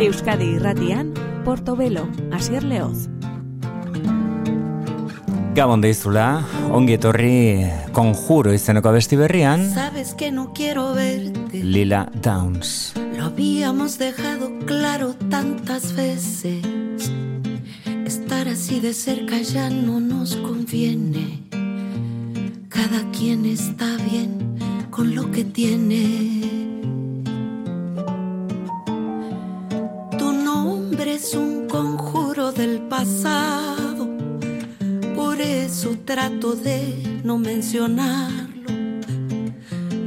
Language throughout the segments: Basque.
Euskadi Irratian, Portobelo, Asier Leoz. Gabon deizula, ongi etorri konjuro izeneko abesti berrian. Sabes que no quiero verte. Lila Downs. Lo habíamos dejado claro tantas veces. Estar así de cerca ya no nos conviene. Cada quien está bien con lo que tiene. De no mencionarlo.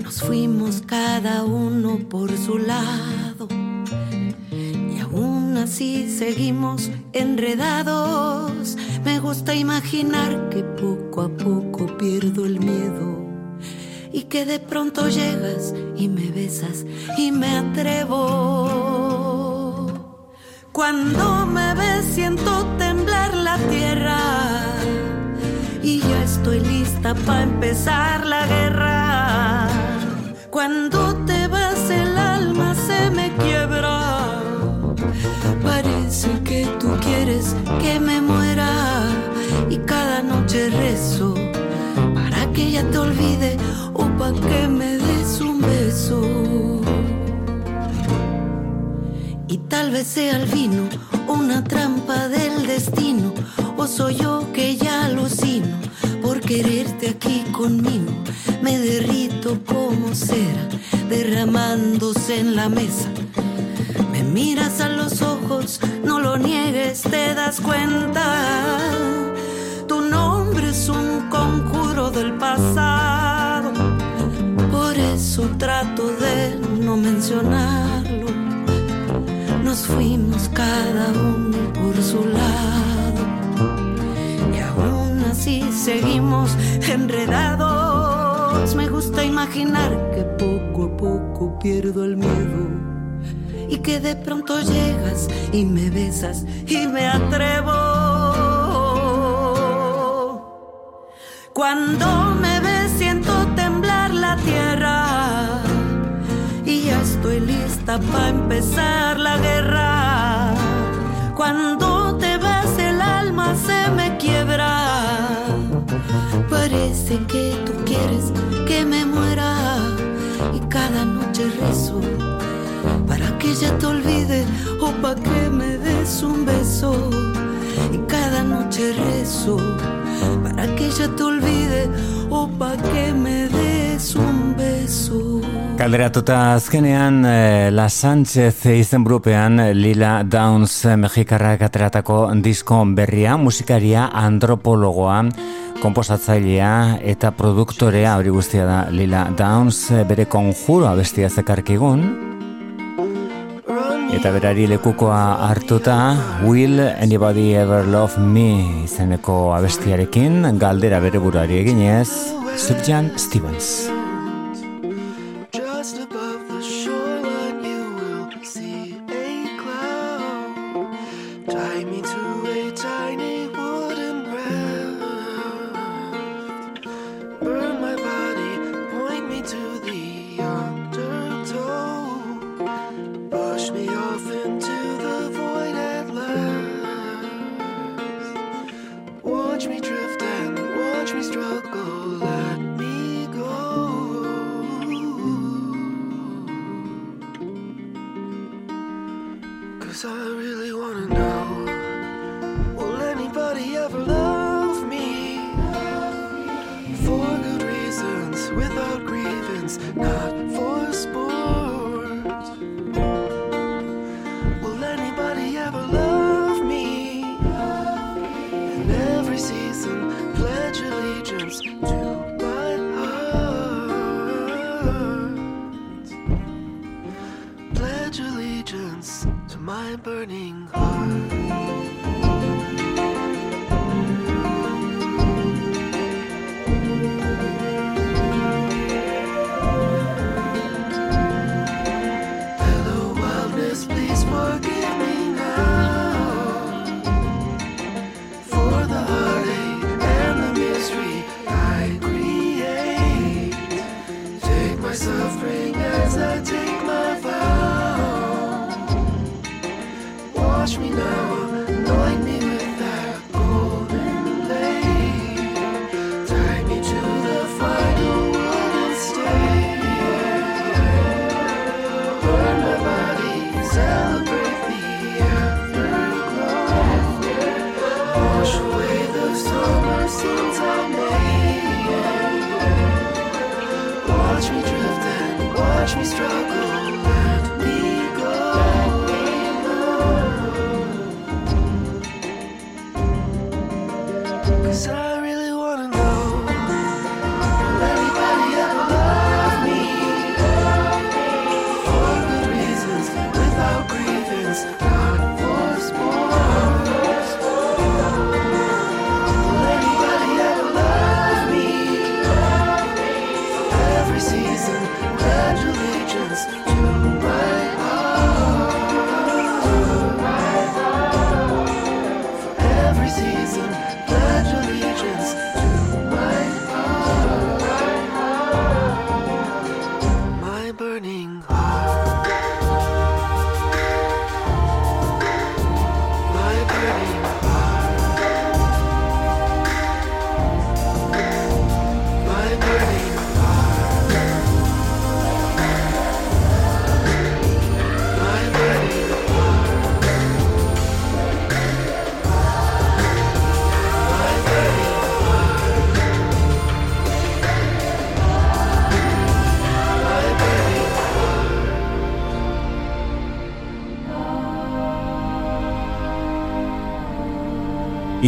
Nos fuimos cada uno por su lado. Y aún así seguimos enredados. Me gusta imaginar que poco a poco pierdo el miedo. Y que de pronto llegas y me besas y me atrevo. Cuando me ves siento temblar la tierra y ya estoy lista para empezar la guerra. Cuando te vas el alma se me quiebra. Parece que tú quieres que me muera y cada noche rezo para que ella te olvide o para que me des un beso. Y tal vez sea el vino una trampa del destino o soy yo que quererte aquí conmigo. Me derrito como cera derramándose en la mesa. Me miras a los ojos, no lo niegues, te das cuenta. Tu nombre es un conjuro del pasado. Por eso trato de no mencionarlo. Nos fuimos cada uno por su lado. Y aún así seguimos enredados. Me gusta imaginar que poco a poco pierdo el miedo. Y que de pronto llegas y me besas y me atrevo. Cuando me ves siento temblar la tierra y ya estoy lista para empezar la guerra. Cuando Parece que tú quieres que me muera y cada noche rezo para que ella te olvide o para que me des un beso. Y cada noche rezo para que ella te olvide o para que me des un beso. Kalderatuta azkenean eh, La Sánchez izenburupean Lila Downs mexikarrak ateratako disko berria, musikaria antropologoa, komposatzailea eta produktorea hori guztia da Lila Downs bere konjuro abestia zekarkigun. Eta berari lekukoa hartuta Will Anybody Ever Love Me izeneko abestiarekin galdera bere buruari eginez Subjan Stevens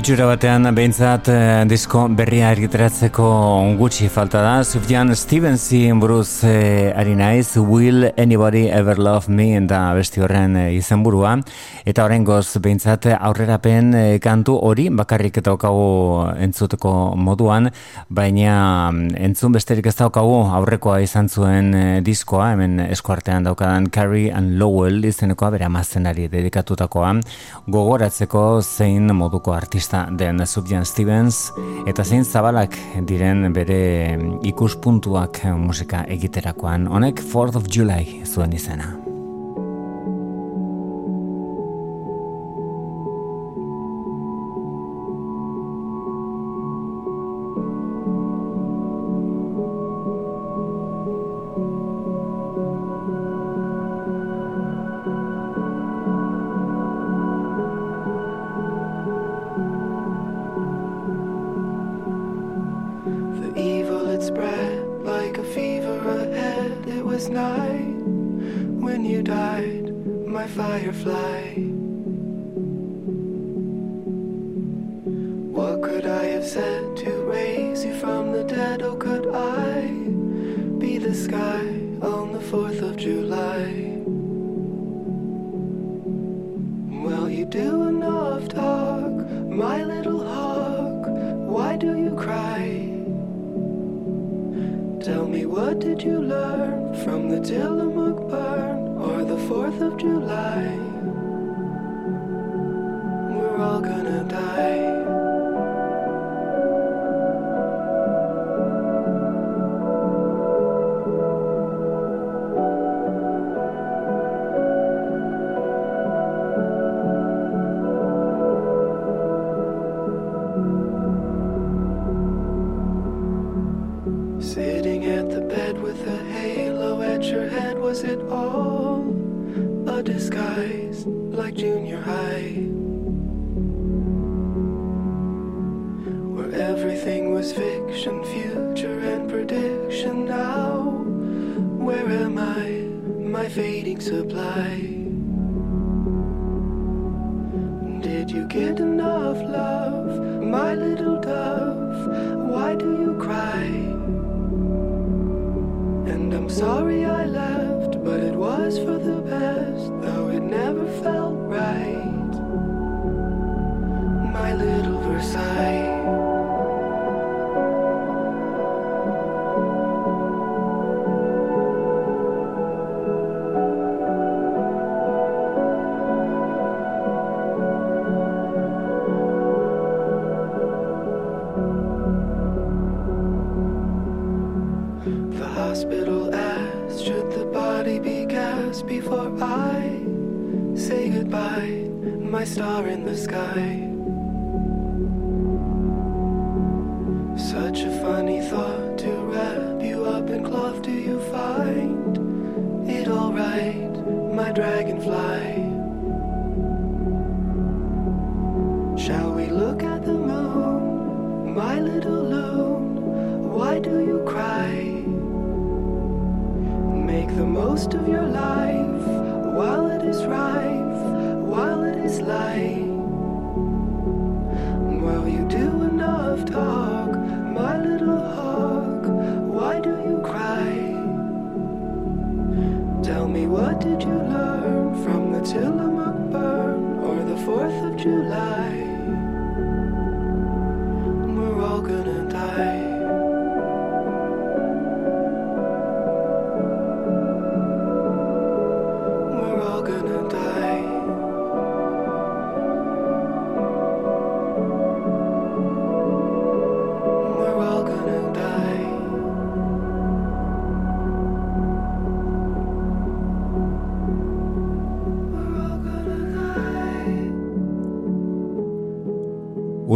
Itxura batean behintzat eh, disko berria ergiteratzeko gutxi falta da. Sufjan Stevensi buruz eh, ari naiz, Will Anybody Ever Love Me eta besti horren eh, izenburua. Eta horren goz behintzat aurrerapen eh, kantu hori bakarrik eta okagu entzuteko moduan, baina mm, entzun besterik ez daukagu aurrekoa izan zuen eh, diskoa, hemen eskuartean daukadan Carrie and Lowell izenekoa bere amazenari dedikatutakoa, gogoratzeko zein moduko artista artista den Subjan Stevens eta zein zabalak diren bere ikuspuntuak musika egiterakoan honek 4th of July zuen izena. cry. And I'm sorry I.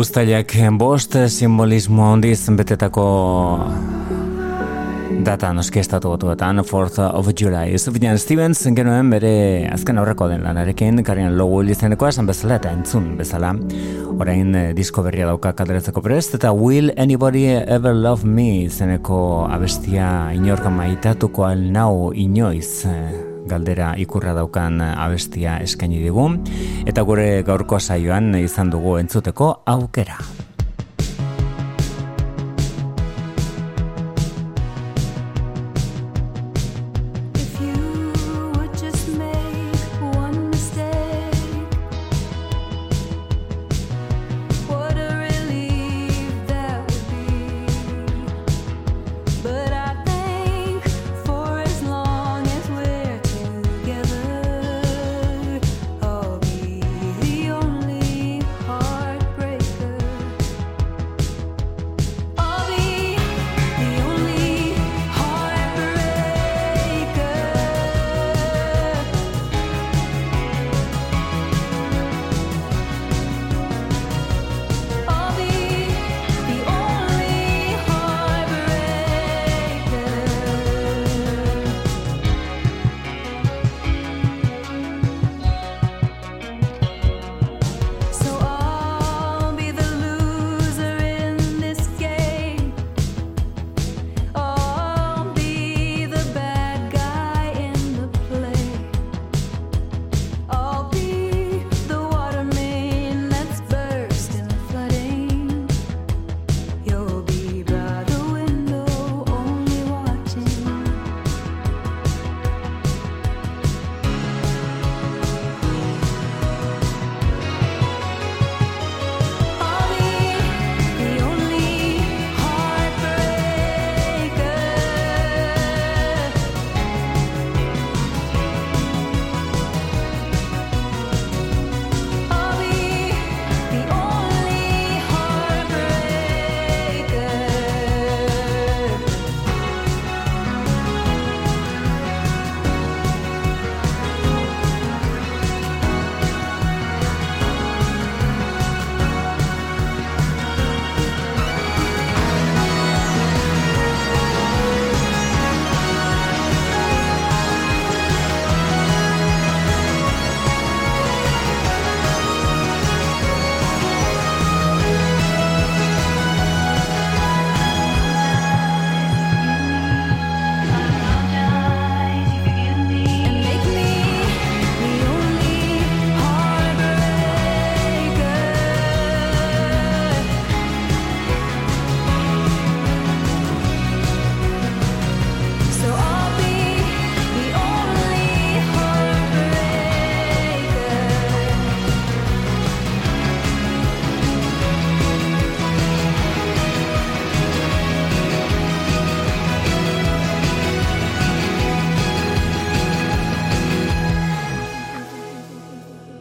Uztailak bost simbolismo handiz betetako data noski estatu batuetan, 4th of July. Sufjan Stevens genuen bere azken aurreko den lanarekin, Karian Logu izeneko esan bezala eta entzun bezala. Orain eh, disko berria dauka kaleratzeko prest, eta Will Anybody Ever Love Me izeneko abestia inorka maitatuko al nau inoiz eh, galdera ikurra daukan abestia eskaini digu eta gure gaurko saioan izan dugu entzuteko aukera.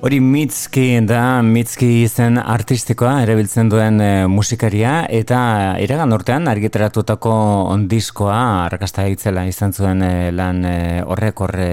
Hori Mitski da, Mitski izen artistikoa erabiltzen duen e, musikaria eta iragan urtean argitaratutako ondiskoa arrakasta itzela izan zuen e, lan e, horrek horre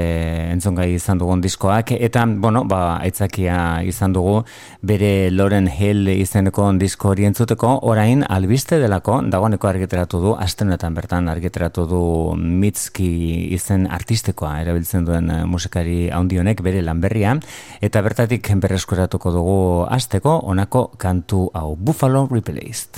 entzungai izan dugun diskoak. Eta, bueno, ba, aitzakia izan dugu bere Loren Hill izeneko ondisko hori entzuteko. Orain albiste delako dagoeneko argitaratu du, astenetan bertan argitaratu du Mitski izen artistikoa erabiltzen duen e, musikari haundionek bere lanberria eta bertatik berreskuratuko dugu asteko honako kantu hau Buffalo Replaced.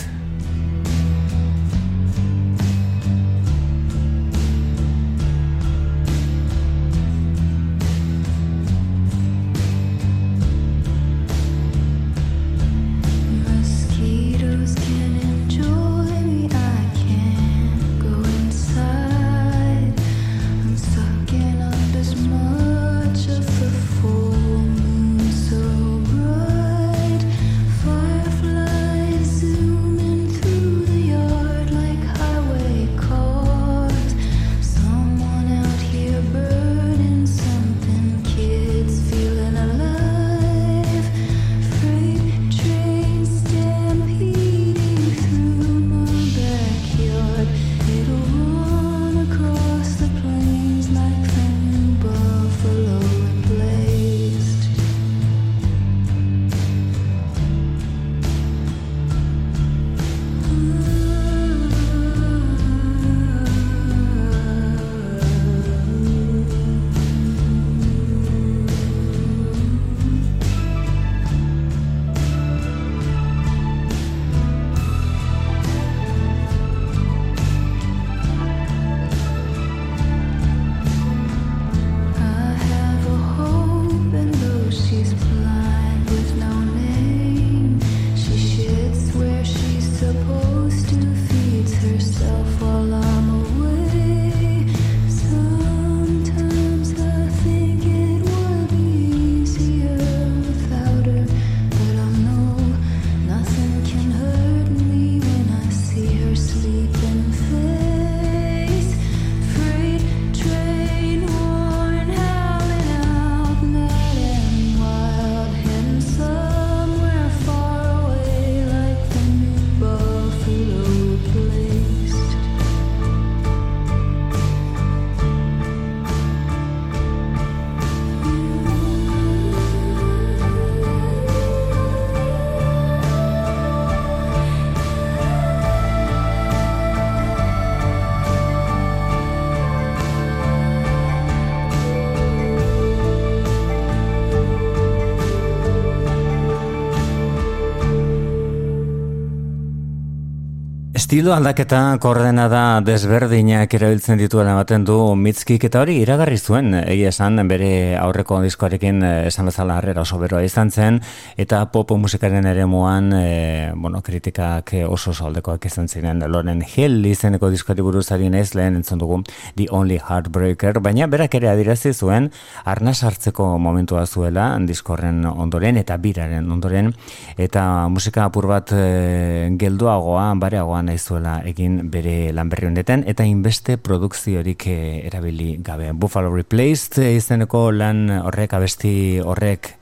Estilo aldaketa koordenada desberdinak erabiltzen dituela ematen du Mitskik eta hori iragarri zuen egia esan bere aurreko diskoarekin eh, esan bezala harrera oso beroa izan zen eta pop musikaren ere muan e, bueno, kritikak oso oso aldekoak izan ziren. Loren Hill izeneko diskoari buruzari naiz lehen entzun dugu The Only Heartbreaker baina berak ere adirazi zuen arna sartzeko momentua zuela diskorren ondoren eta biraren ondoren eta musika apur bat e, gelduagoa, bareagoa zuela egin bere lan berri honetan eta inbeste produkziorik eh, erabili gabe. Buffalo Replaced eh, izeneko lan horrek abesti horrek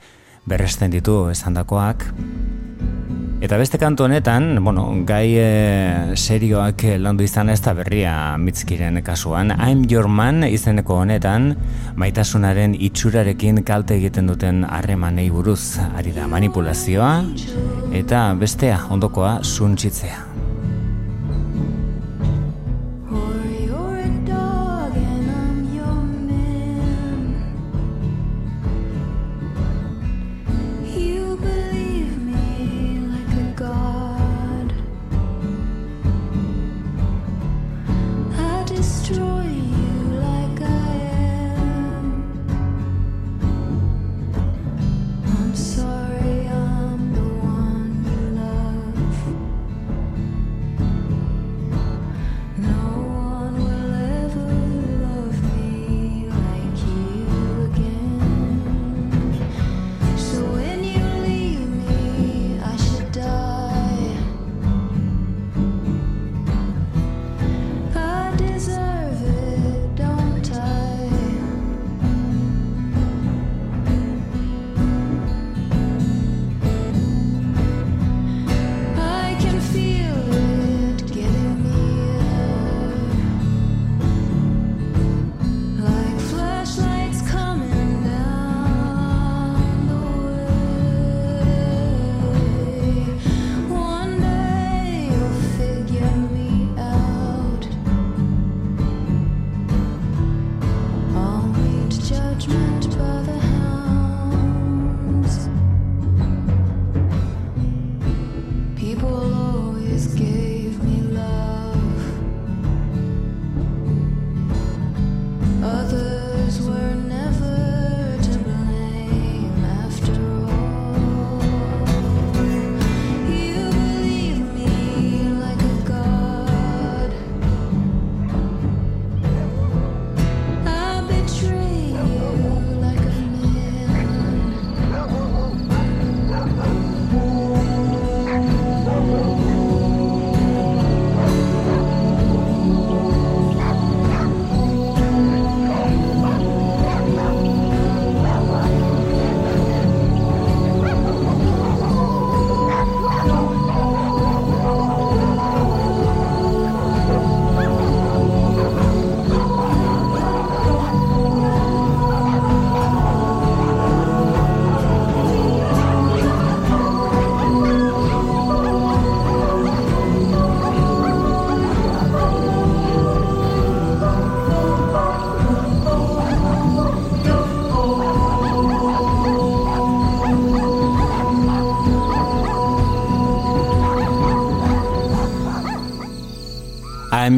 berresten ditu esandakoak. Eta beste kantu honetan, bueno, gai e, serioak landu izan ez da berria mitzkiren kasuan. I'm Your Man izeneko honetan, maitasunaren itxurarekin kalte egiten duten harremanei buruz ari da manipulazioa, eta bestea ondokoa suntsitzea.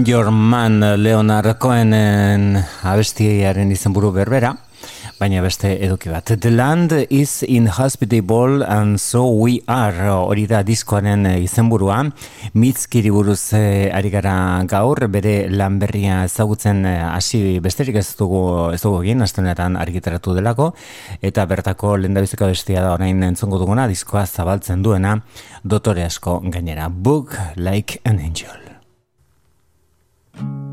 Your Man Leonard Cohenen abestiaren izenburu berbera, baina beste eduki bat. The land is inhospitable and so we are hori da diskoaren izenburua. Mitzkiri buruz eh, ari gara gaur, bere lan berria ezagutzen eh, hasi besterik ez dugu ez dugu egin, astenetan argitaratu delako, eta bertako lehendabiziko bestia da orain entzongo duguna, diskoa zabaltzen duena, dotore asko gainera. Book like an angel. thank you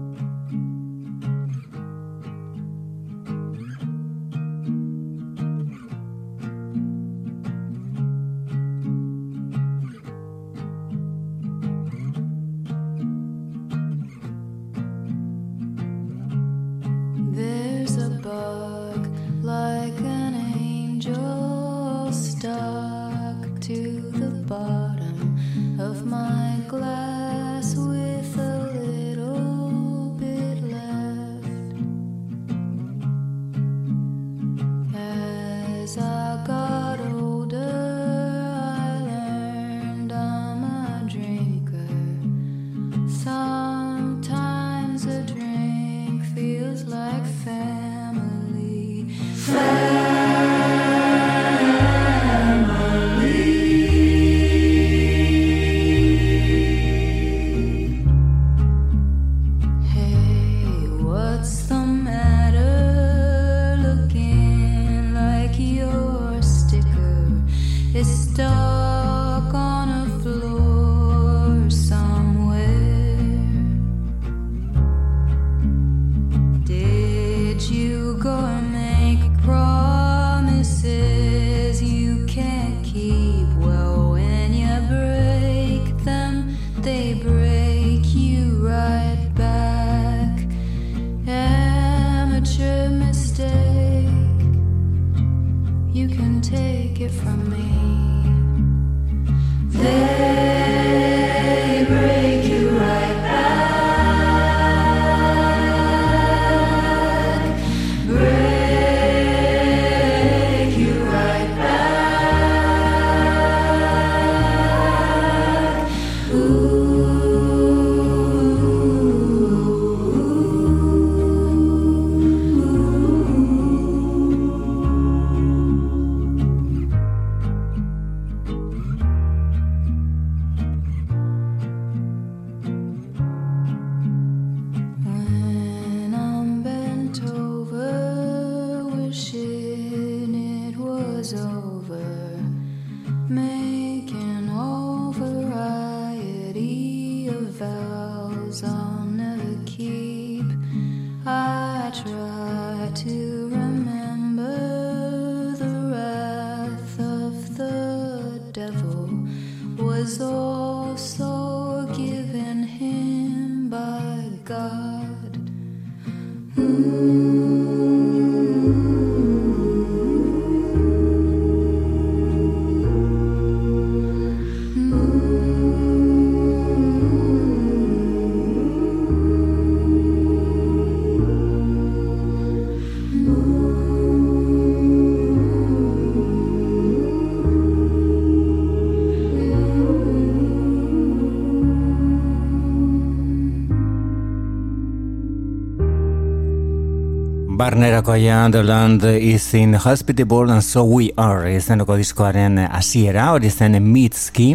Barnerako aian The Land is in Hospitable and So We Are izenoko diskoaren hasiera hori zen Mitski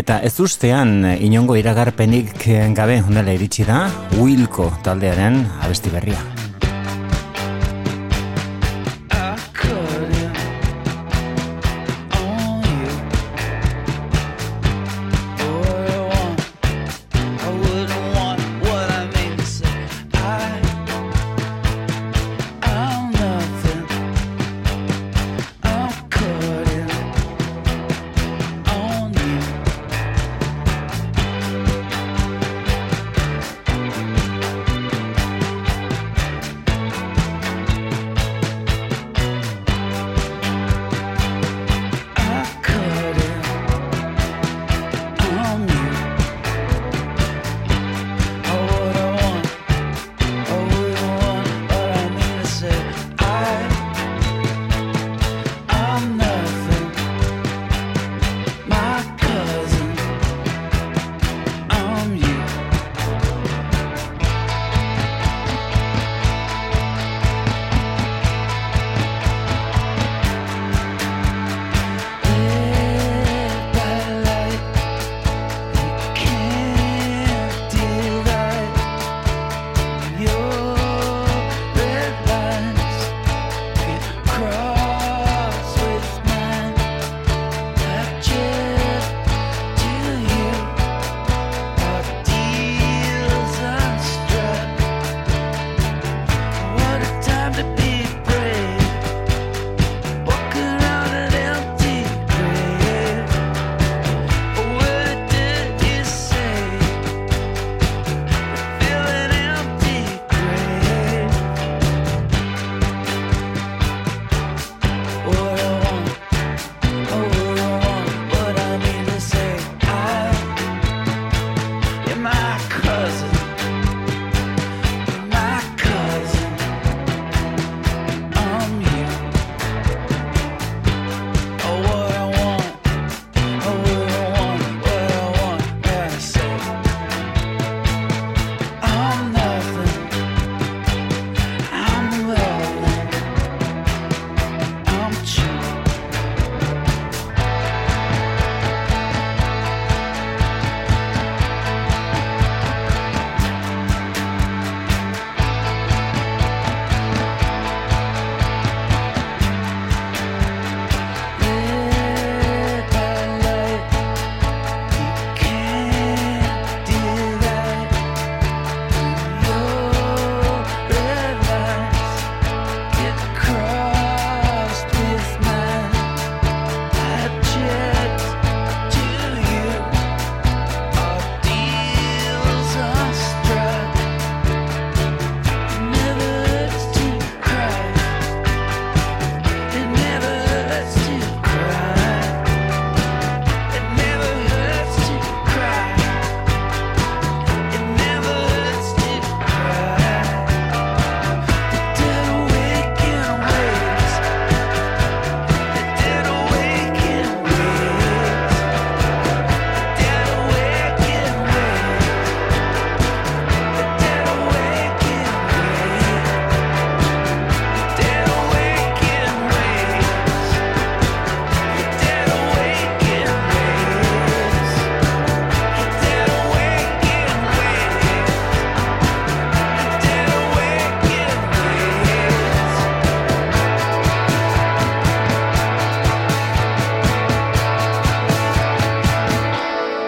eta ez ustean inongo iragarpenik gabe hondela iritsi da Wilko taldearen abesti berria.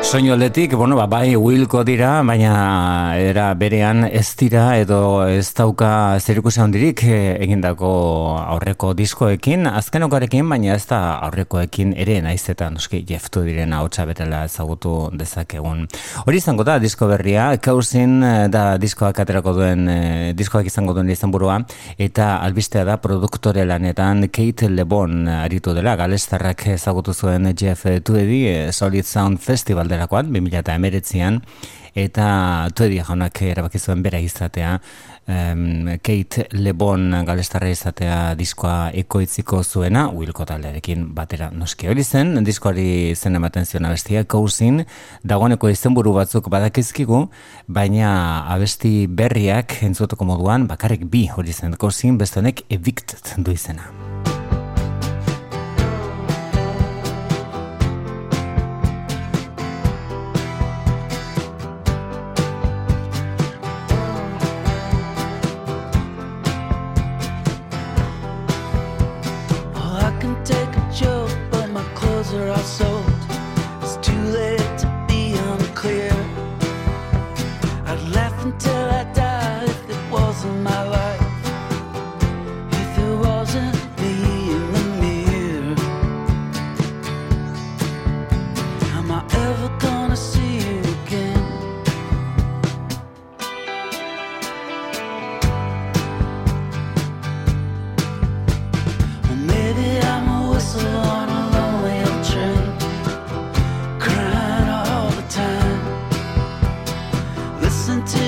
Soinoldetik, bueno, ba, bai, Wilco dira, baina era berean ez dira edo ez dauka zerikusia handirik eh, egindako aurreko diskoekin, azkenokarekin, baina ez da aurrekoekin ere naiz eta noski jeftu diren ahotsa betela ezagutu dezakegun. Hori izango da disko berria, Kausin eh, da diskoak aterako duen, eh, diskoak izango duen izenburua eta albistea da produktore lanetan Kate Lebon aritu dela, galestarrak ezagutu zuen Jeff eh, Solid Sound Festival delakoan, 2019an, eta Tweedy jaunak erabaki zuen bera izatea, em, Kate Lebon galestarra izatea diskoa ekoitziko zuena, Wilco taldearekin batera noski hori zen, diskoari zen ematen zion abestia, Cousin, dagoeneko izenburu batzuk badakizkigu, baina abesti berriak entzutuko moduan, bakarrik bi hori zen, Cousin, beste honek evicted du izena. wasn't?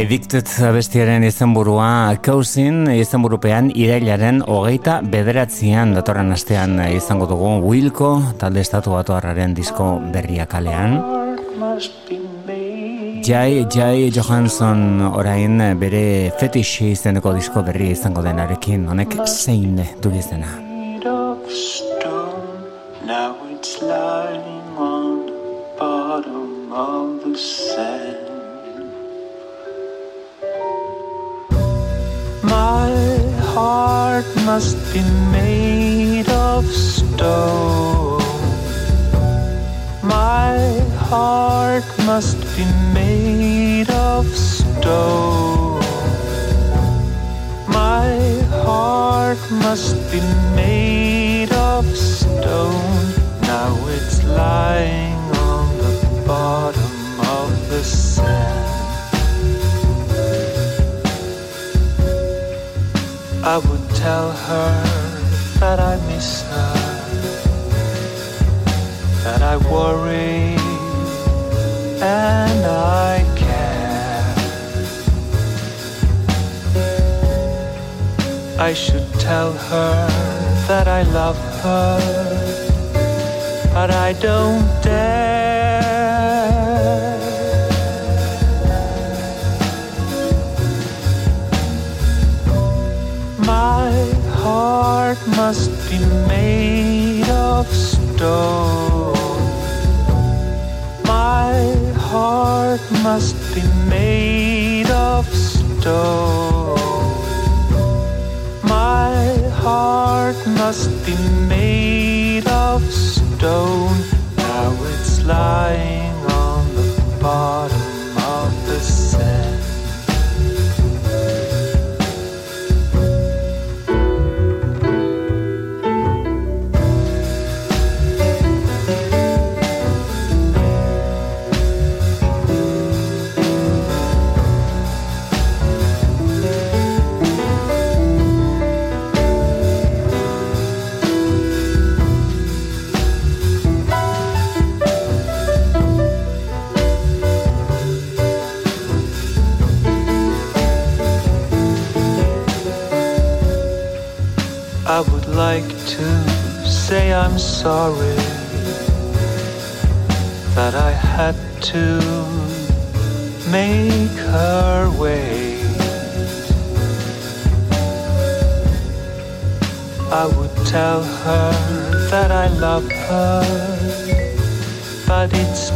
Evicted abestiaren izenburua Cousin izenburupean irailaren hogeita bederatzean datorren astean izango dugu Wilco talde estatu batuarraren disko berria kalean. Jai, Jai Johansson orain bere fetish izeneko disko berri izango denarekin honek zein du izena. Heart must be made of stone. My heart must be made of stone. Now it's lying on the bottom of the sand. I would tell her that I miss her, that I worry and I care. I should tell her that I love her, but I don't dare. My heart must be made of stone. Must be made of stone. My heart must be made of stone. Now it's lying on the bottom I'm sorry that I had to make her wait. I would tell her that I love her, but it's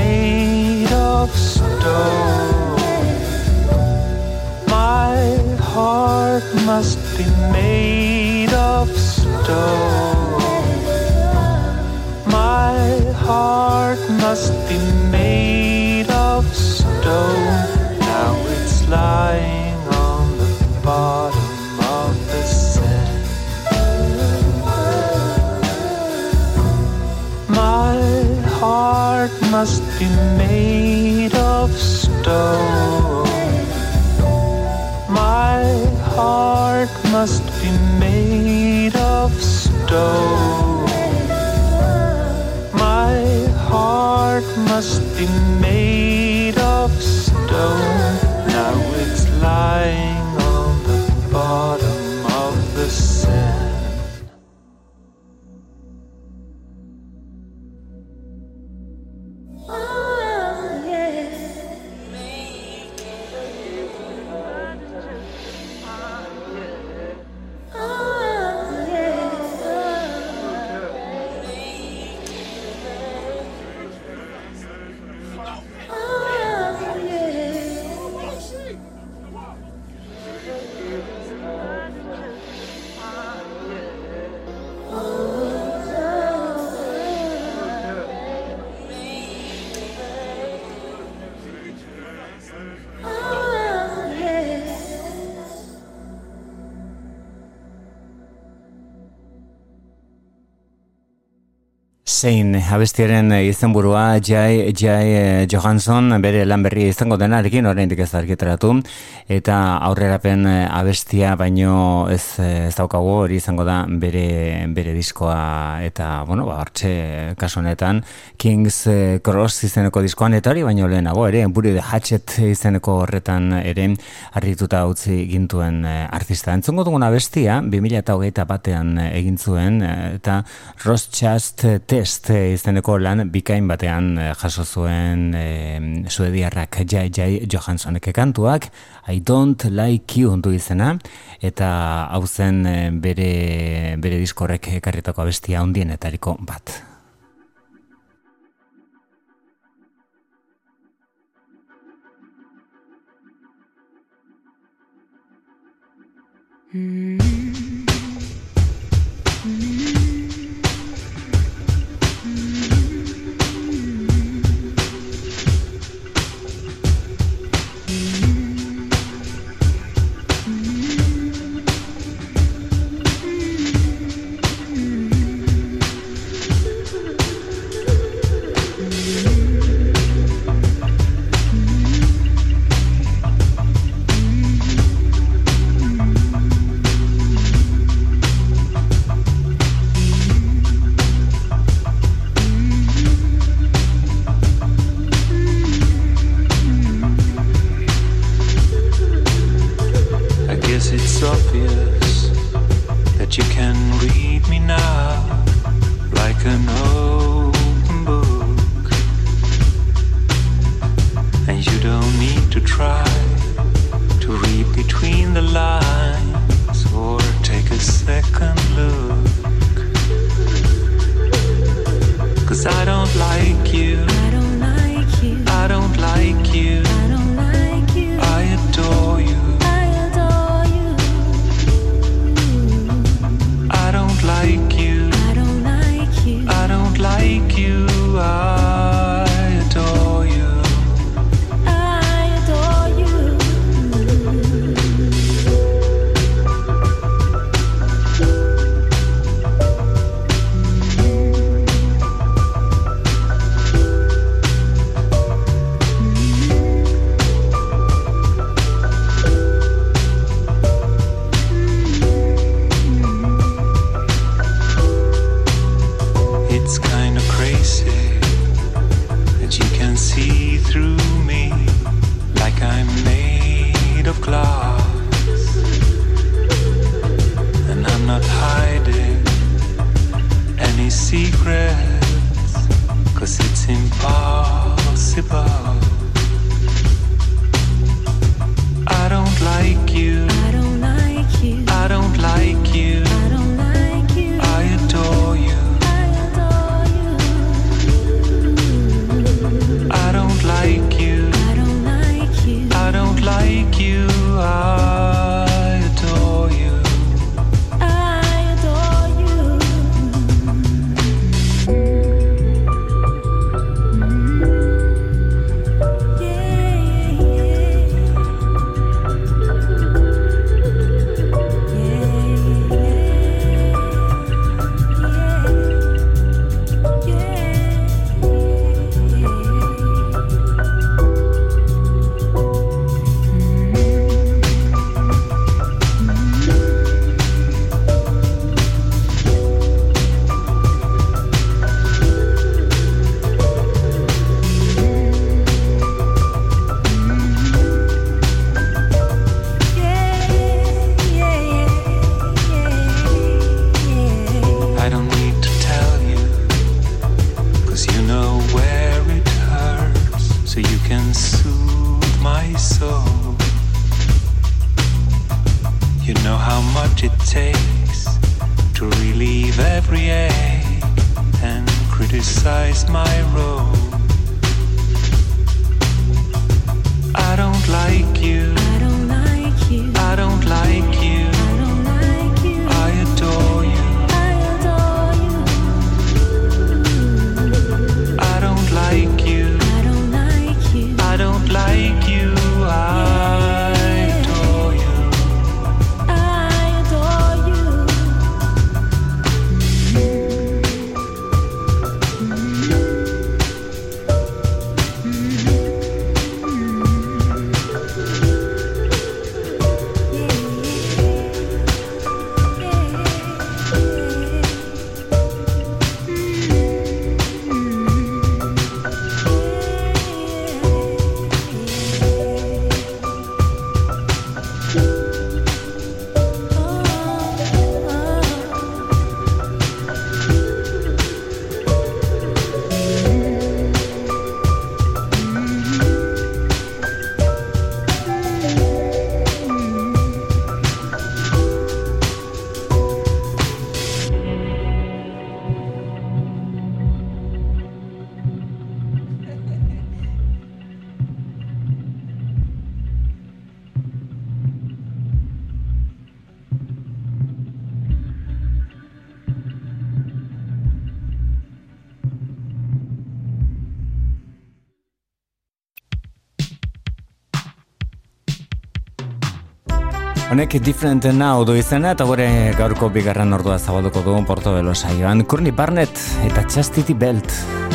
made of stone. My heart must be made of stone. My heart must be must be made of stone. My heart must be made of stone. My heart must be made Zein abestiaren izenburua Jai, Jai eh, Johansson bere lan berria izango denarekin oraindik ez argitaratu eta aurrerapen eh, abestia baino ez, eh, ez daukagu hori izango da bere, bere diskoa eta bueno, ba, hartxe kasu honetan Kings eh, Cross izeneko diskoan eta hori baino lehenago ere Buri de Hatchet izeneko horretan ere harrituta utzi gintuen eh, artista. Entzongo dugun abestia 2008 batean eh, egin zuen eh, eta Ross Chast Test eh, izeneko lan bikain batean eh, jaso zuen eh, suediarrak Jai Jai Johanssoneke kantuak I don't like you du izena eta hau zen eh, bere, bere diskorrek ekarritako abestia handienetariko bat. I I don't like Honek different now du izena eta gure gaurko bigarren ordua zabalduko dugun Portobelo saioan. Courtney Barnett eta Chastity Belt.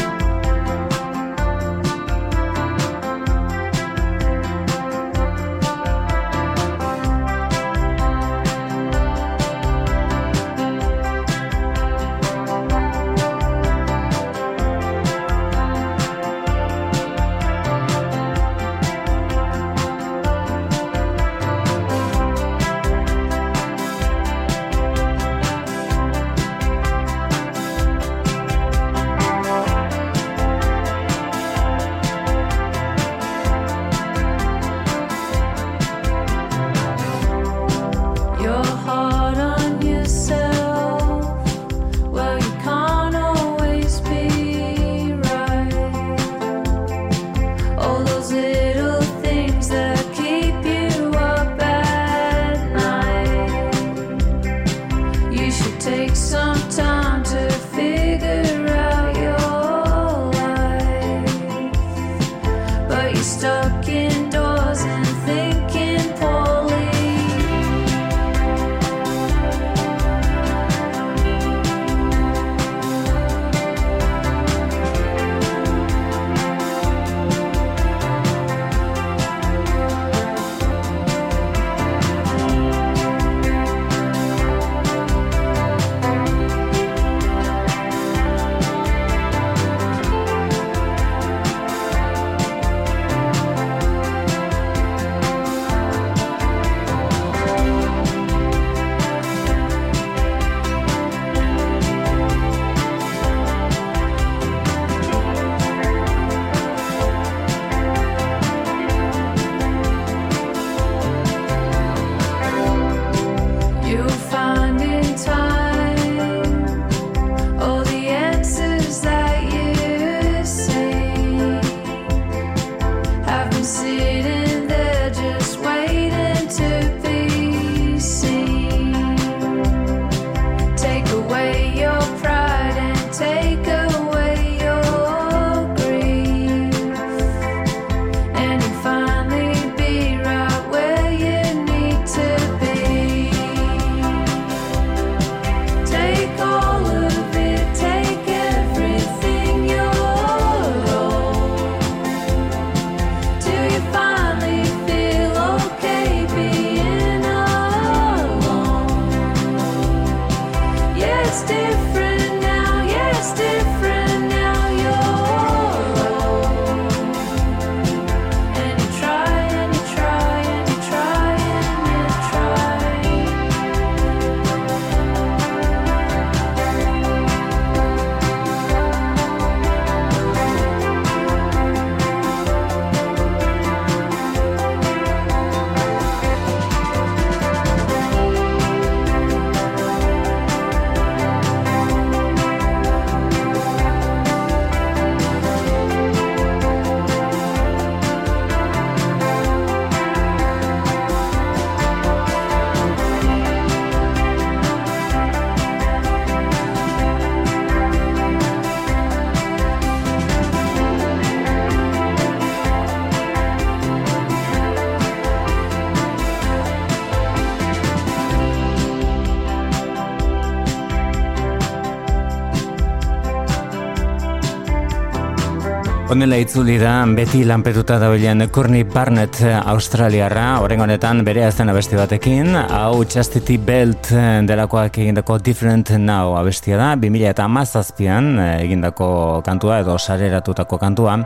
Honela itzuli da beti lanpetuta dabilen Courtney Barnett Australiarra, horren honetan bere azten abesti batekin, hau Chastity Belt delakoak egindako Different Now abestia da, 2000 eta amazazpian egindako kantua edo sareratutako kantua,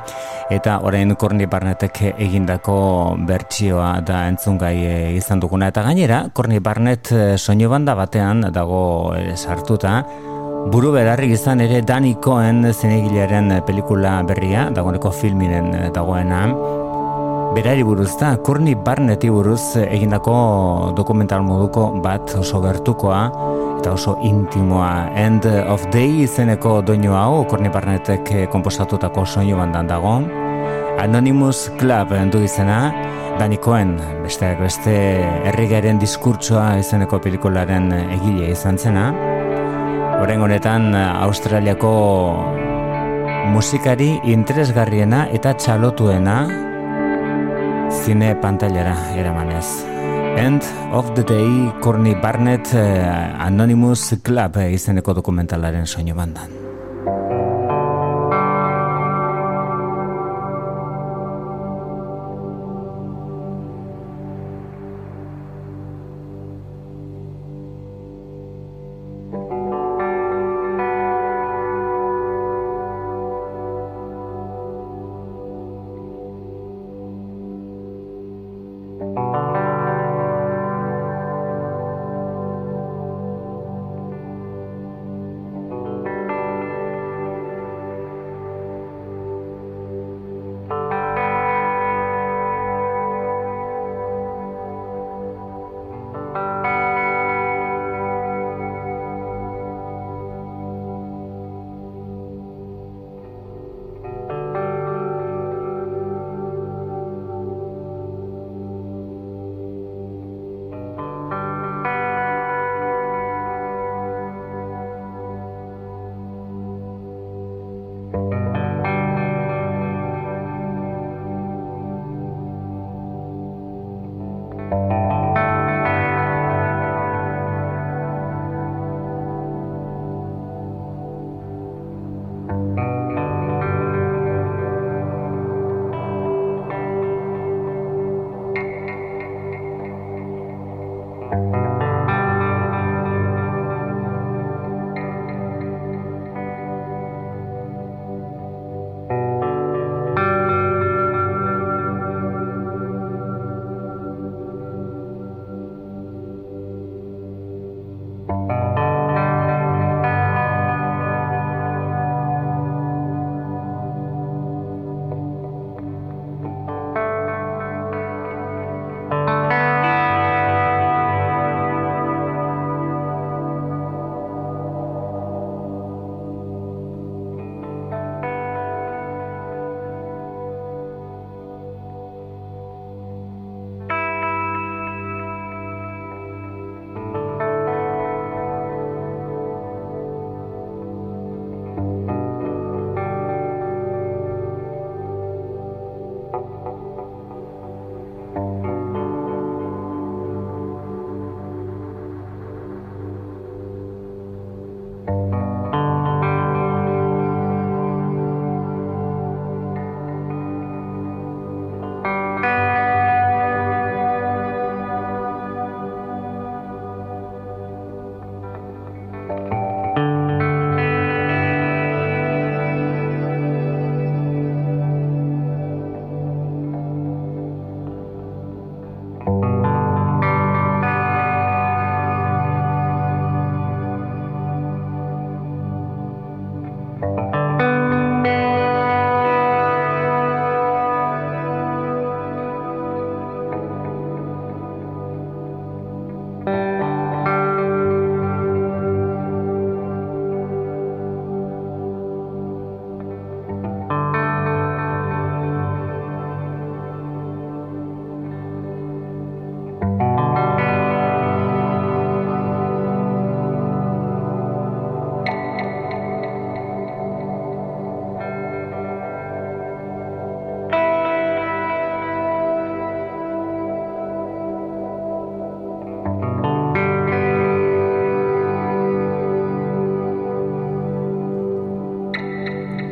eta orain Courtney Barnettek egindako bertsioa da entzungai eh, izan duguna, eta gainera Courtney Barnett eh, soinu banda batean dago eh, sartuta, Buru berarri izan ere Danny Cohen zinegilearen pelikula berria, dagoeneko filminen dagoena. Berari buruz da, Courtney Barnetti buruz egindako dokumental moduko bat oso gertukoa eta oso intimoa. End of Day izeneko doinu hau, Courtney Barnettek eh, komposatutako soinu bandan dago. Anonymous Club du izena, Danny Cohen, besteak beste errigaren diskurtsoa izeneko pelikularen egile izan zena. Horen honetan Australiako musikari interesgarriena eta txalotuena zine pantailara eramanez. End of the Day, Courtney Barnett, eh, Anonymous Club eh, izeneko dokumentalaren soinu bandan.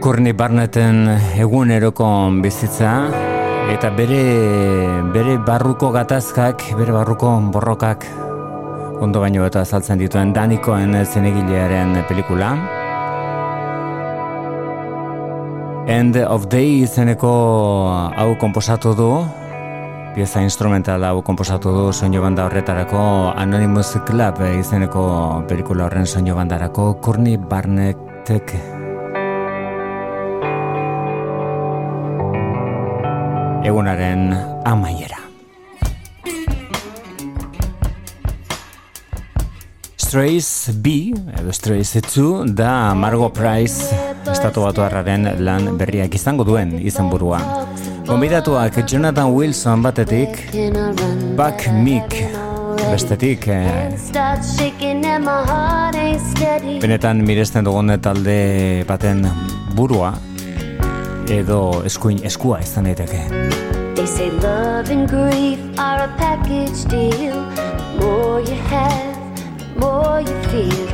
Courtney Barnetten eguneroko bizitza eta bere bere barruko gatazkak, bere barruko borrokak ondo baino eta azaltzen dituen Danikoen zenegilearen pelikula. End of Day izeneko hau konposatu du, pieza instrumental hau konposatu du soinu banda horretarako Anonymous Club izeneko pelikula horren soinu bandarako Courtney Barnettek egunaren amaiera. Strays B, edo Strays 2, da Margot Price estatu batu lan berriak izango duen izenburua. Gonbidatuak Jonathan Wilson batetik, Buck Meek bestetik, eh, benetan miresten dugun talde baten burua, edo eskuin eskua izan daiteke. They say love and grief are a package deal. The more you have, the more you feel.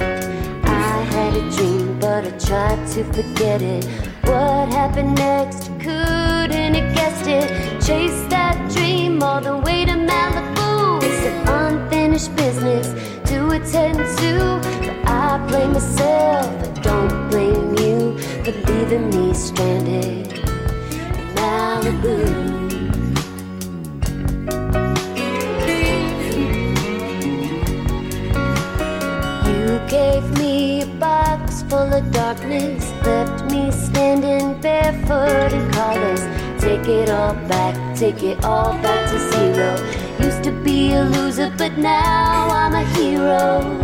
I had a dream, but I tried to forget it. What happened next? Couldn't have guessed it. Chase that dream all the way to Malibu. It's an unfinished business to attend to. But I blame myself, but don't blame you for leaving me stranded in Malibu. You gave me a box full of darkness, left me standing barefoot in colors. Take it all back, take it all back to zero. Used to be a loser, but now I'm a hero.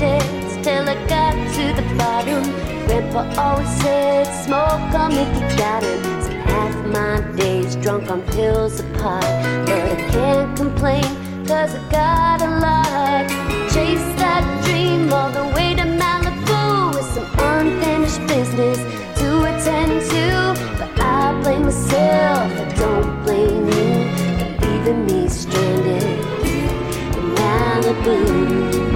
Stairs till I got to the bottom. Grandpa always said, smoke 'em if you got. So half my days drunk on pills apart. But I can't complain, cause I got a lot. Chase that dream all the way to Malibu with some unfinished business to attend to. But I blame myself, I don't blame you leaving me stranded in Malibu.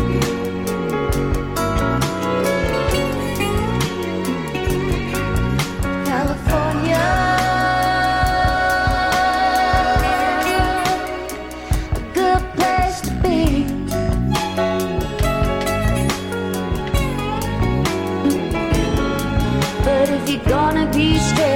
wanna be straight.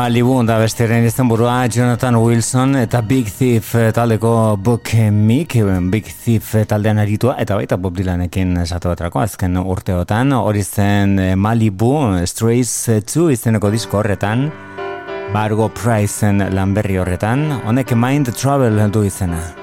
Malibu da besteren izan burua Jonathan Wilson eta Big Thief eh, taldeko Book Meek, Big Thief taldean aritua eta baita Bob Dylanekin esatu batrako azken urteotan, hori zen eh, Malibu Strays 2 izeneko disko horretan, Bargo Priceen lan horretan, honek Mind Travel du izena.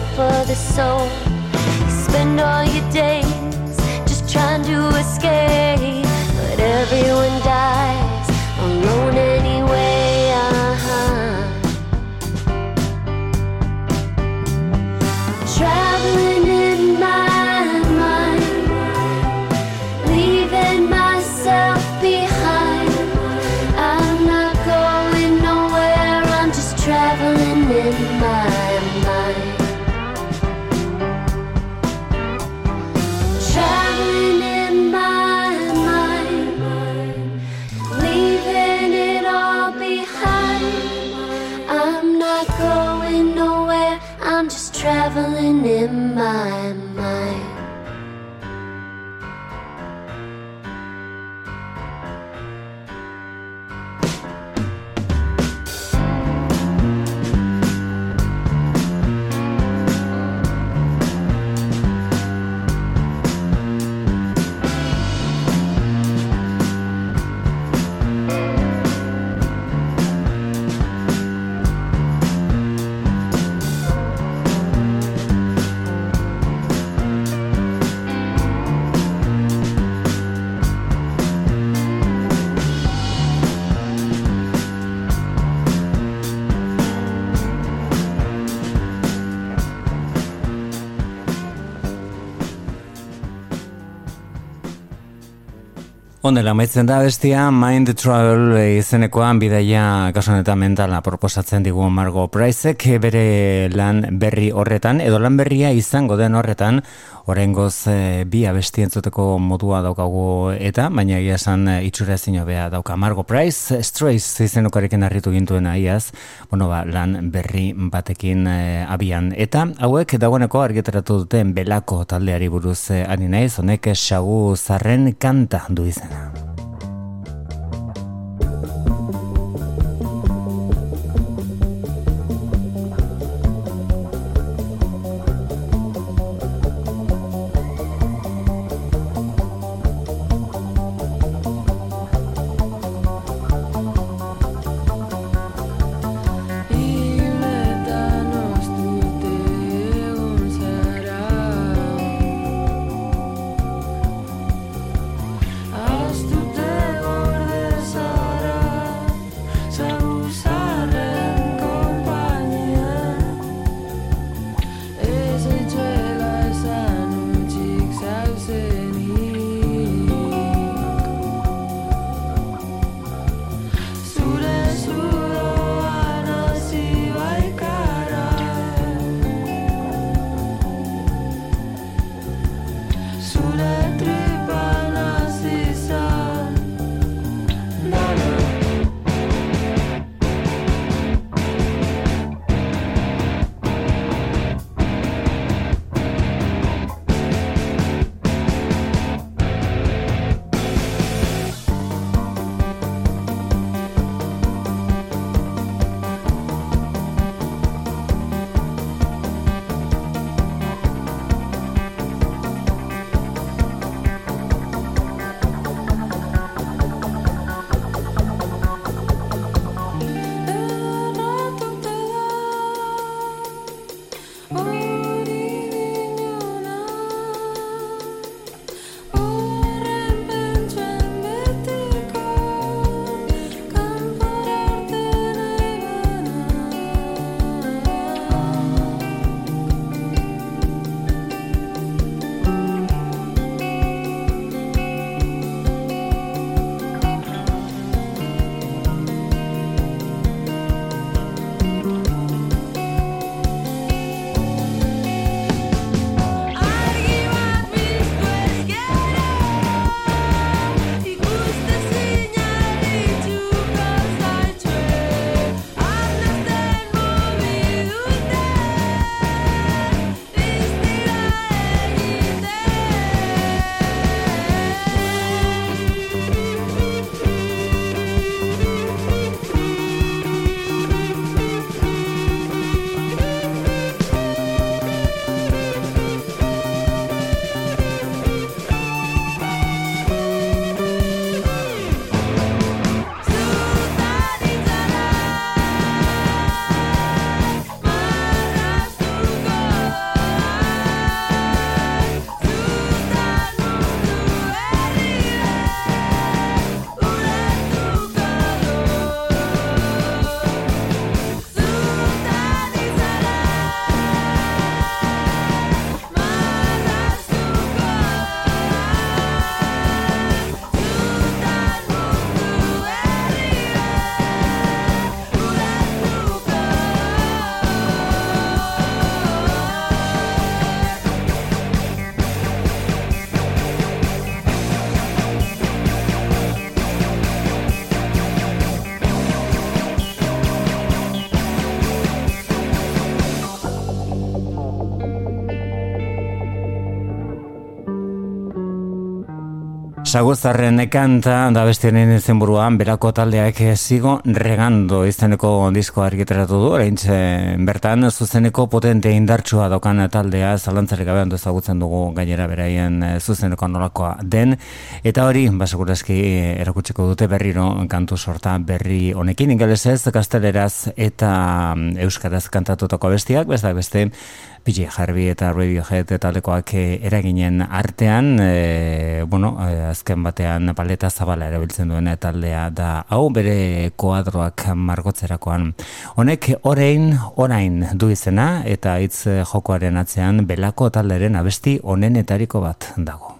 Good for the soul. You spend all your days just trying to escape, but everyone Honela, maitzen da bestia Mind Travel izenekoan bidaia kasuanetan mentala proposatzen digu Margo Priceek bere lan berri horretan, edo lan berria izango den horretan, Horengoz e, bi abesti entzuteko modua daukagu eta, baina egia esan itxura ezin hobea dauka Margo Price, Strays izenukarekin harritu gintuena iaz, bueno ba, lan berri batekin e, abian. Eta hauek dagoeneko argitaratu duten belako taldeari buruz e, ari naiz, honek xagu zarren kanta du izena. time. Saguzarren kanta da bestienen izenburuan berako taldeak zigo regando izeneko disko argitaratu du, oraintxe bertan zuzeneko potente indartsua dokan taldea zalantzarik gabe ondo ezagutzen dugu gainera beraien eh, zuzeneko nolakoa den. Eta hori baseguraski erakutsiko dute berriro kantu sorta berri honekin. Ingelesez, gazteleraz eta mm, euskaraz kantatutako bestiak, beste beste PJ Harvey eta Radiohead taldekoak eh, eraginen artean, e, bueno, eh, azken batean paleta zabala erabiltzen duen taldea da hau bere koadroak margotzerakoan. Honek orain, orain du izena eta hitz jokoaren atzean belako talderen abesti onenetariko bat dago.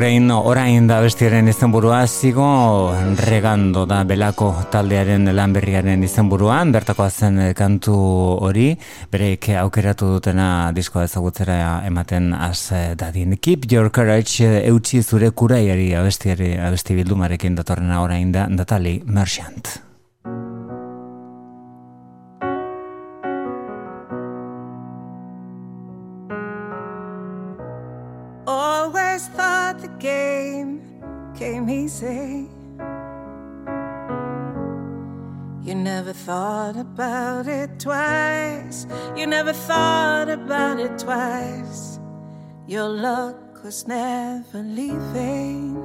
Orain, orain da bestiaren izenburua zigo regando da belako taldearen lan berriaren izenburuan, bertakoa zen eh, kantu hori, bereik aukeratu dutena diskoa ezagutzera ematen az eh, dadin. Keep your courage eh, eutxi zure kuraiari abestiari, abesti bildumarekin datorrena orain da Natalie Merchant. Never thought about it twice. You never thought about it twice. Your luck was never leaving.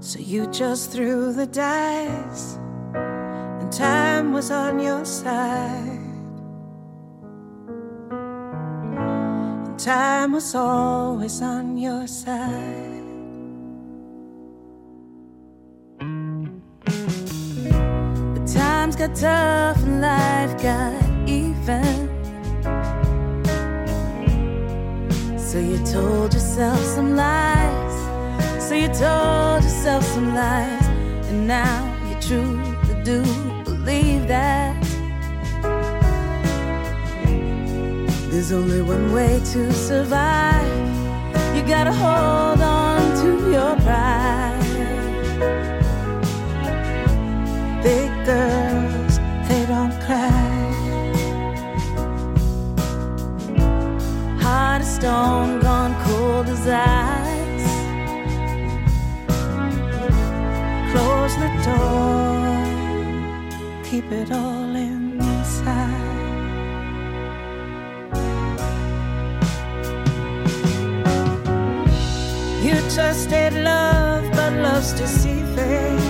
So you just threw the dice, and time was on your side. And time was always on your side. Times got tough and life got even. So you told yourself some lies. So you told yourself some lies. And now you truly do believe that. There's only one way to survive. You gotta hold on to your pride. Big girls, they don't cry. Heart of stone, gone cold as ice. Close the door, keep it all inside. You trusted love, but love's deceiving.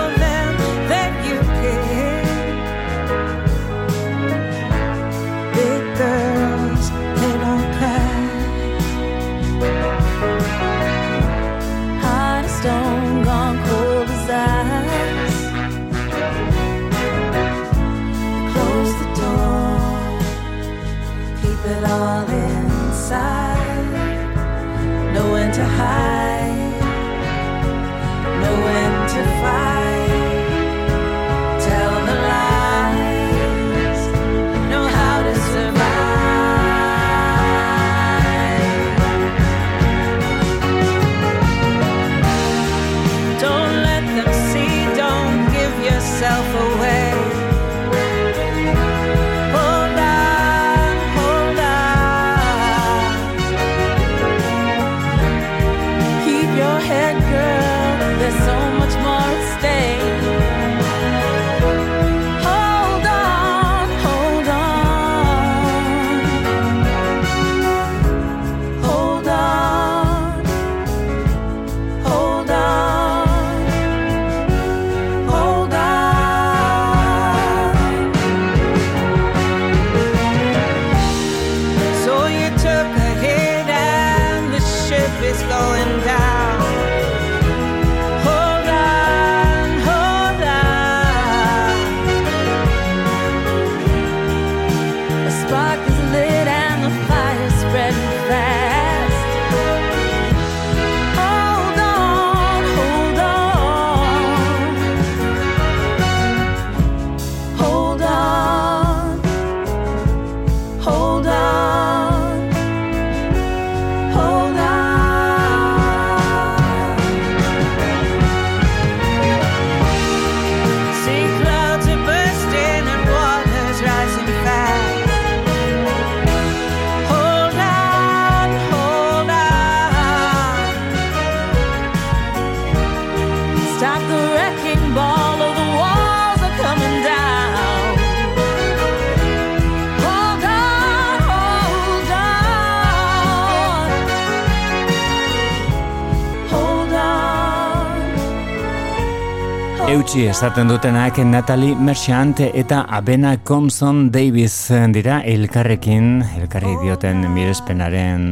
Eutxi esaten dutenak Natalie Merchant eta Abena Compson Davis dira elkarrekin, elkarri dioten mirespenaren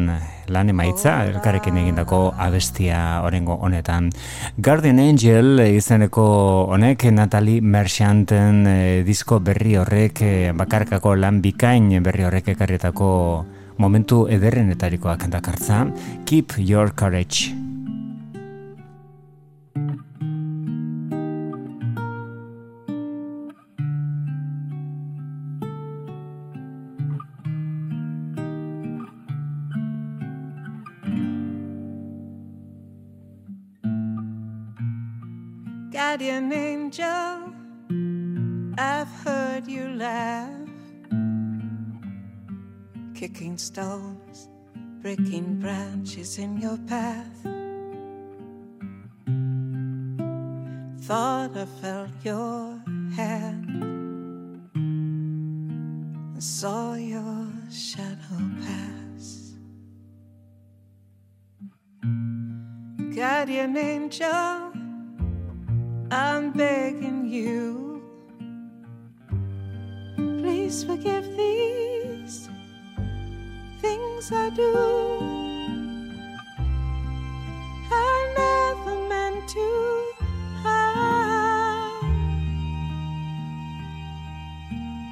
lan emaitza, elkarrekin egindako abestia orengo honetan. Guardian Angel izeneko honek Natalie Merchanten eh, disko berri horrek eh, bakarkako lan bikain berri horrek ekarrietako momentu ederrenetarikoak dakartza. Keep your courage. Kicking stones, breaking branches in your path. Thought I felt your hand and saw your shadow pass. Guardian angel, I'm begging you, please forgive these things I do. I never meant to harm.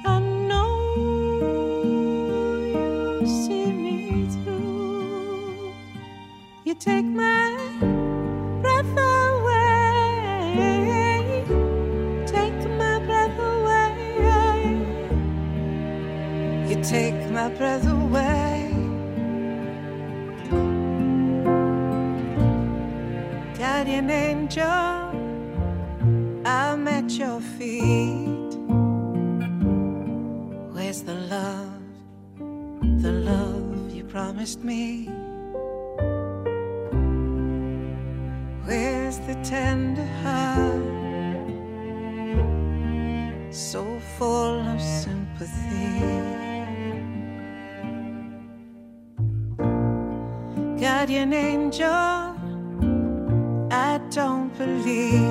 I know you see me through. You take my breath away. Take my breath away. You take my breath away. Guardian angel, I'm at your feet. Where's the love, the love you promised me? Where's the tender heart, so full of sympathy? Guardian angel, you.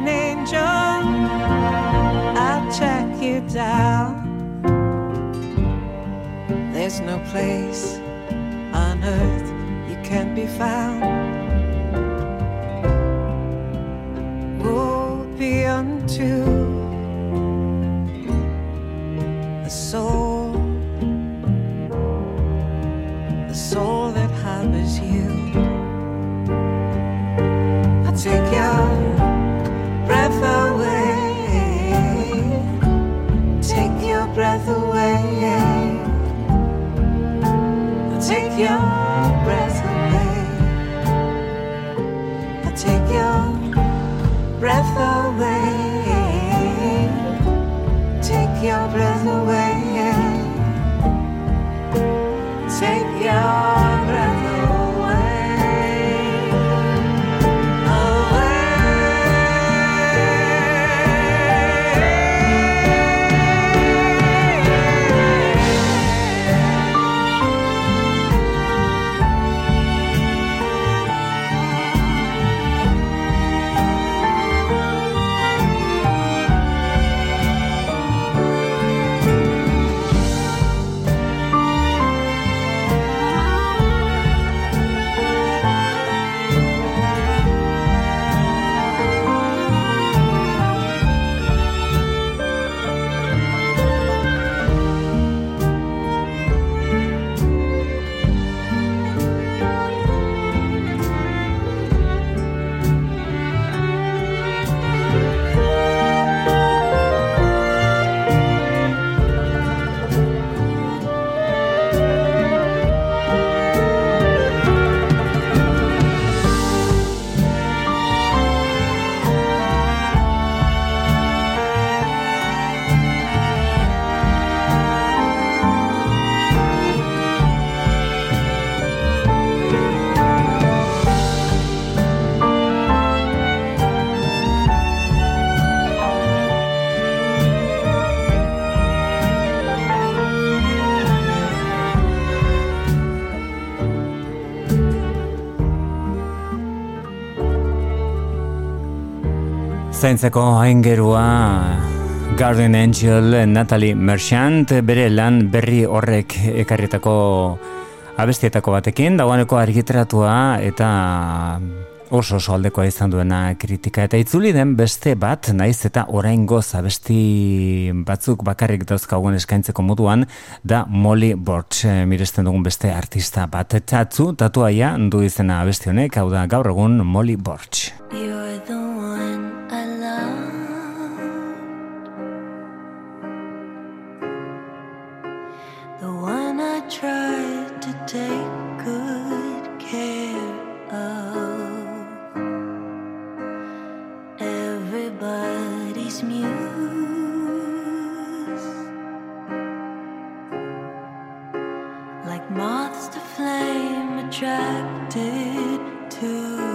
Guardian angel, I'll track you down. There's no place on earth you can't be found. Woe be unto zaintzeko aingerua Garden Angel Natalie Merchant bere lan berri horrek ekarritako abestietako batekin, dagoeneko argiteratua eta oso oso aldekoa izan duena kritika. Eta itzuli den beste bat naiz eta oraingo abesti batzuk bakarrik dauzkagun eskaintzeko moduan da Molly Borch. Eh, miresten dugun beste artista bat. Tatzu tatuaia du izena abesti honek. Hau da gaur egun Molly Borch moths to flame attracted to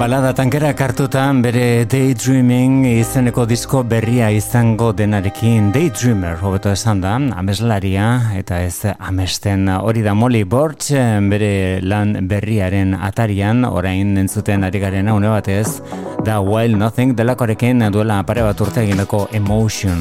Balada tankera kartutan bere Daydreaming izeneko disko berria izango denarekin Daydreamer, hobeto esan da, ameslaria eta ez amesten hori da Molly Borch bere lan berriaren atarian, orain entzuten ari garen une batez, da Wild Nothing delakorekin duela pare bat urte egindako Emotion.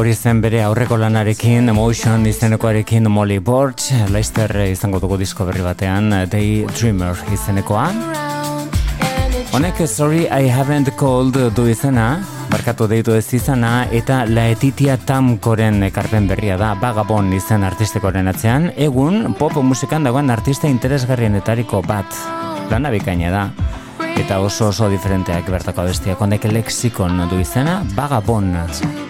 hori zen bere aurreko lanarekin, Emotion izenekoarekin Molly Borch, Leicester izango dugu disko berri batean, Day Dreamer izenekoa. Honek, sorry, I haven't called du izena, markatu deitu ez izana, eta Laetitia Tamkoren ekarpen berria da, Bagabon izen artistekoren atzean, egun pop musikan dagoen artista interesgarrienetariko bat, lana bikaina da eta oso oso diferenteak bertako bestia. Konek lexikon du izena, Bagabon. Bagabon.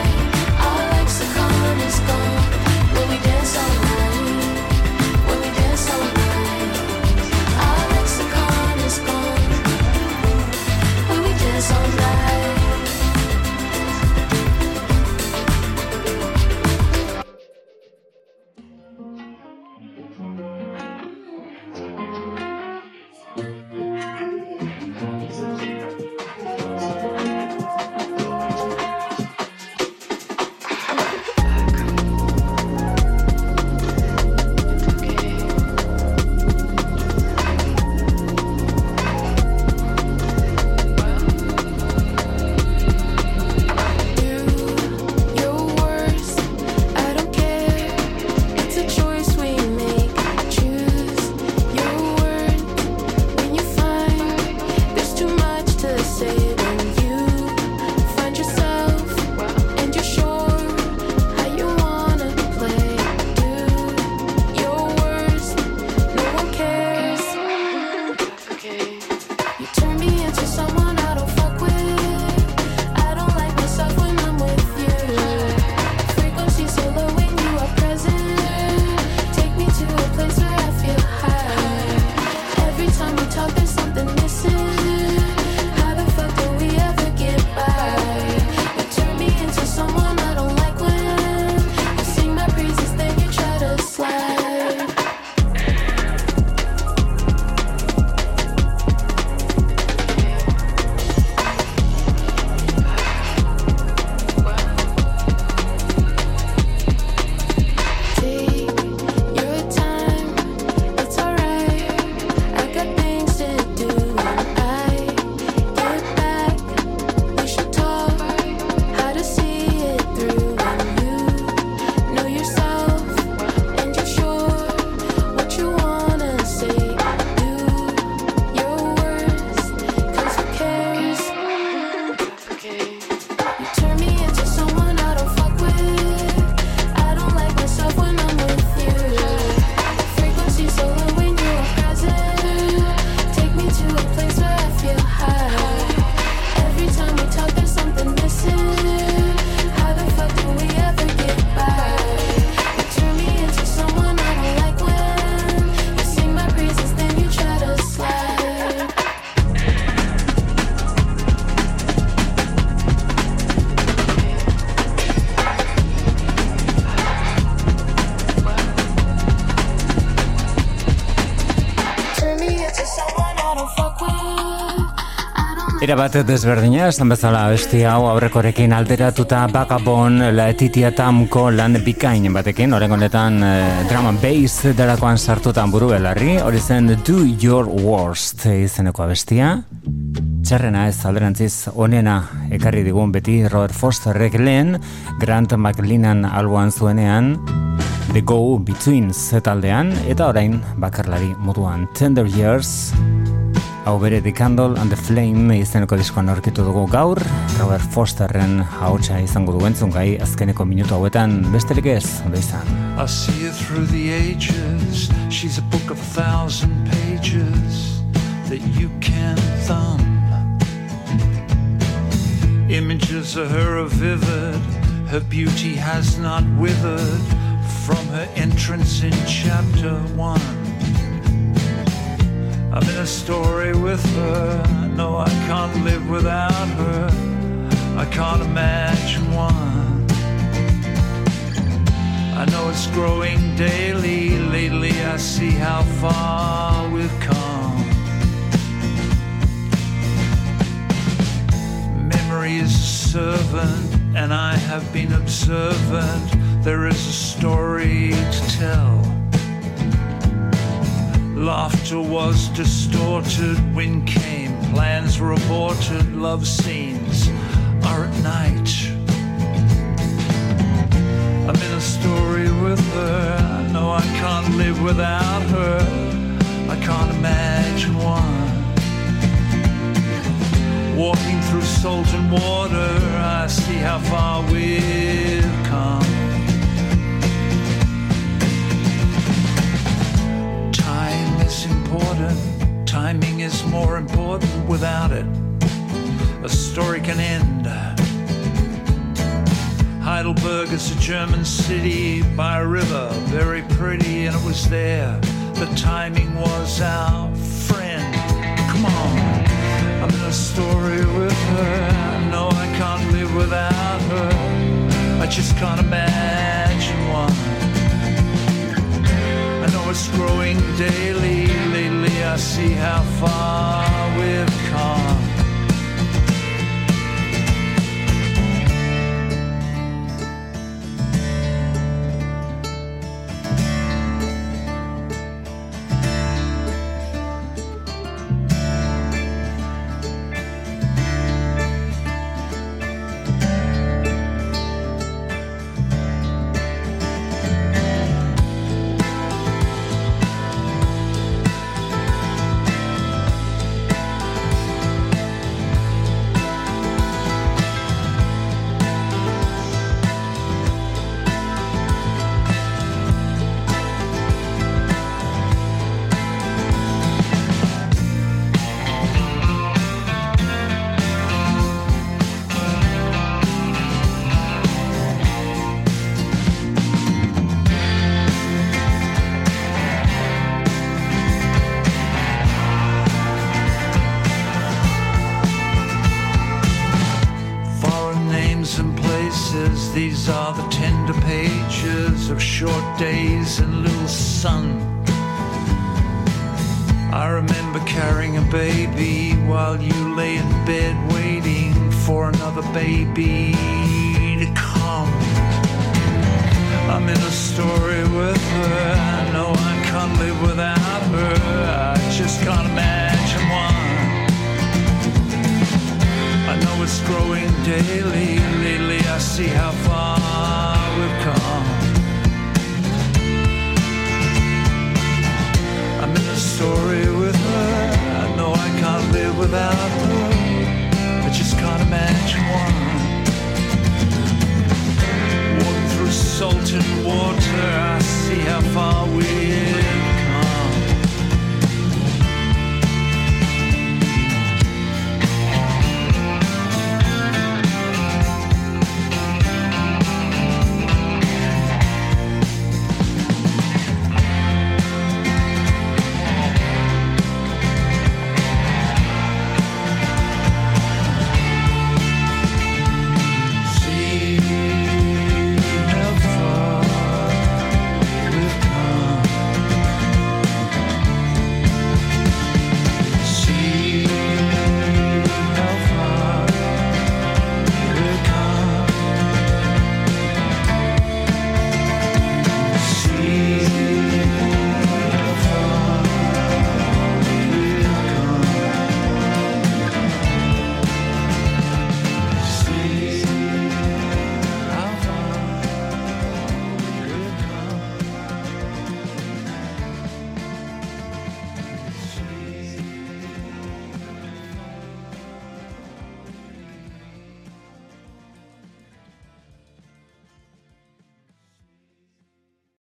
Era bat desberdina, esan bezala besti hau aurrekorekin alteratuta Bagabon Laetitia Tamko lan bikain batekin, oren honetan eh, drum and bass darakoan sartutan buru belarri, hori zen Do Your Worst izeneko bestia. Txarrena ez alderantziz onena ekarri digun beti Robert Fosterrek lehen Grant McLeanan alboan zuenean The Go Betweens taldean eta orain bakarlari moduan Tender Years hau bere The Candle and the Flame izeneko diskoan aurkitu dugu gaur Robert Fosterren hautsa izango du entzun gai azkeneko minutu hauetan besterik ez, ondo izan. I see her through the ages. She's a book of a thousand pages that you can thumb. Images of her are vivid. Her beauty has not withered from her entrance in chapter one. I'm in a story with her. No, I can't live without her. I can't imagine one. I know it's growing daily. Lately, I see how far we've come. Memory is a servant, and I have been observant. There is a story to tell. Laughter was distorted, wind came, plans were aborted, love scenes are at night. I'm in a story with her. I know I can't live without her. I can't imagine one. Walking through salt and water, I see how far we've come. Timing is more important without it. A story can end. Heidelberg is a German city by a river, very pretty, and it was there. The timing was our friend. Come on, I'm in a story with her. Know I can't live without her. I just can't imagine one. I growing daily. Lately, I see how far we've come.